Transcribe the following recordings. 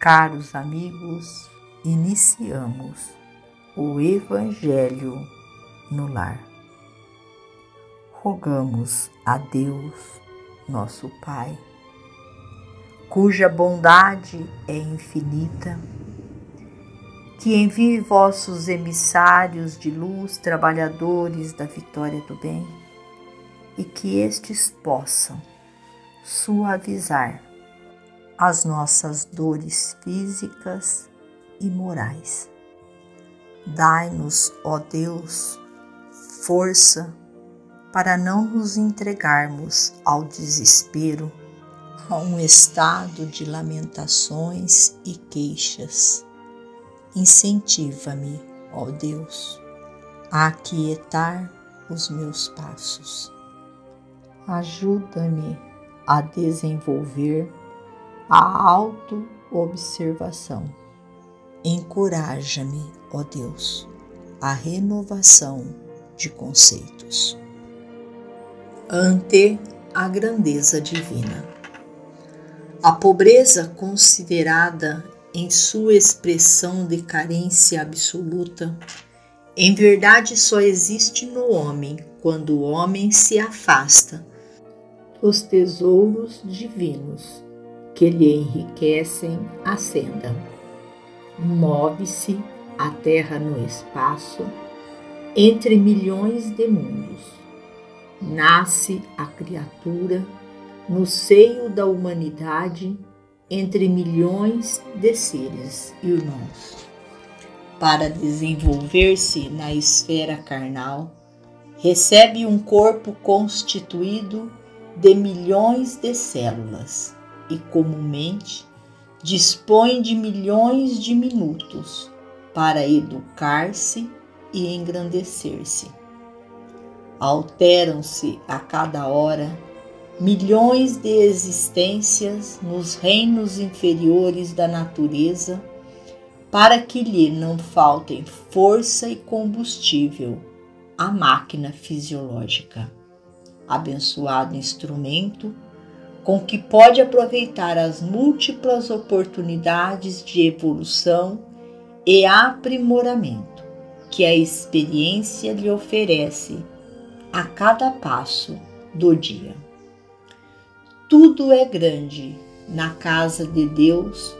Caros amigos, iniciamos o Evangelho no lar. Rogamos a Deus, nosso Pai, cuja bondade é infinita, que envie vossos emissários de luz, trabalhadores da vitória do bem, e que estes possam suavizar as nossas dores físicas e morais. Dai-nos, ó Deus, força para não nos entregarmos ao desespero, a um estado de lamentações e queixas. Incentiva-me, ó Deus, a aquietar os meus passos. Ajuda-me a desenvolver a auto-observação. Encoraja-me, ó Deus, a renovação de conceitos. Ante a grandeza divina. A pobreza considerada em sua expressão de carência absoluta, em verdade só existe no homem quando o homem se afasta os tesouros divinos que lhe enriquecem a senda. Move-se a terra no espaço entre milhões de mundos. Nasce a criatura no seio da humanidade entre milhões de seres irmãos. Para desenvolver-se na esfera carnal, recebe um corpo constituído de milhões de células e comumente dispõe de milhões de minutos para educar-se e engrandecer-se. Alteram-se a cada hora milhões de existências nos reinos inferiores da natureza para que lhe não faltem força e combustível à máquina fisiológica abençoado instrumento com que pode aproveitar as múltiplas oportunidades de evolução e aprimoramento que a experiência lhe oferece a cada passo do dia. Tudo é grande na casa de Deus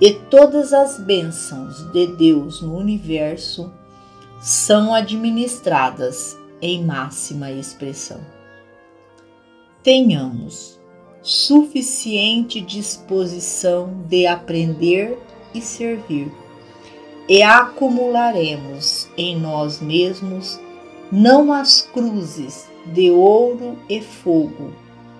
e todas as bênçãos de Deus no universo são administradas em máxima expressão tenhamos suficiente disposição de aprender e servir, e acumularemos em nós mesmos não as cruzes de ouro e fogo,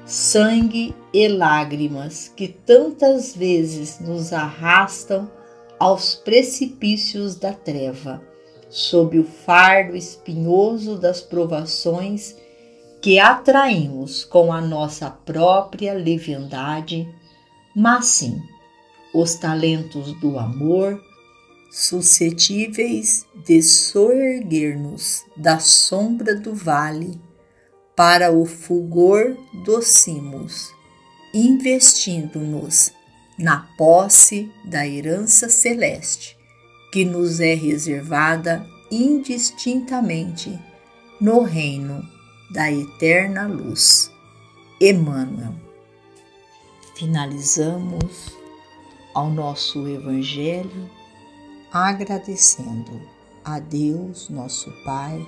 sangue e lágrimas que tantas vezes nos arrastam aos precipícios da treva, sob o fardo espinhoso das provações que atraímos com a nossa própria leviandade, mas sim os talentos do amor, suscetíveis de soerguer-nos da sombra do vale para o fulgor dos cimos, investindo-nos na posse da herança celeste que nos é reservada indistintamente no reino da eterna luz. Emmanuel. Finalizamos ao nosso Evangelho agradecendo a Deus, nosso Pai,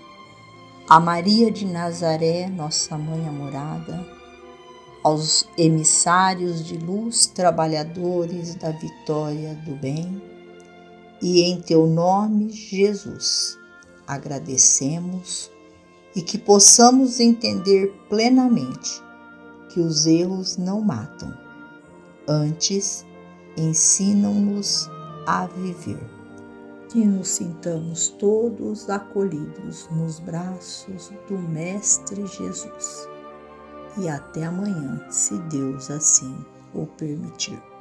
a Maria de Nazaré, nossa mãe amorada, aos emissários de luz, trabalhadores da vitória do bem, e em teu nome, Jesus, agradecemos e que possamos entender plenamente que os erros não matam, antes ensinam-nos a viver. Que nos sintamos todos acolhidos nos braços do Mestre Jesus. E até amanhã, se Deus assim o permitir.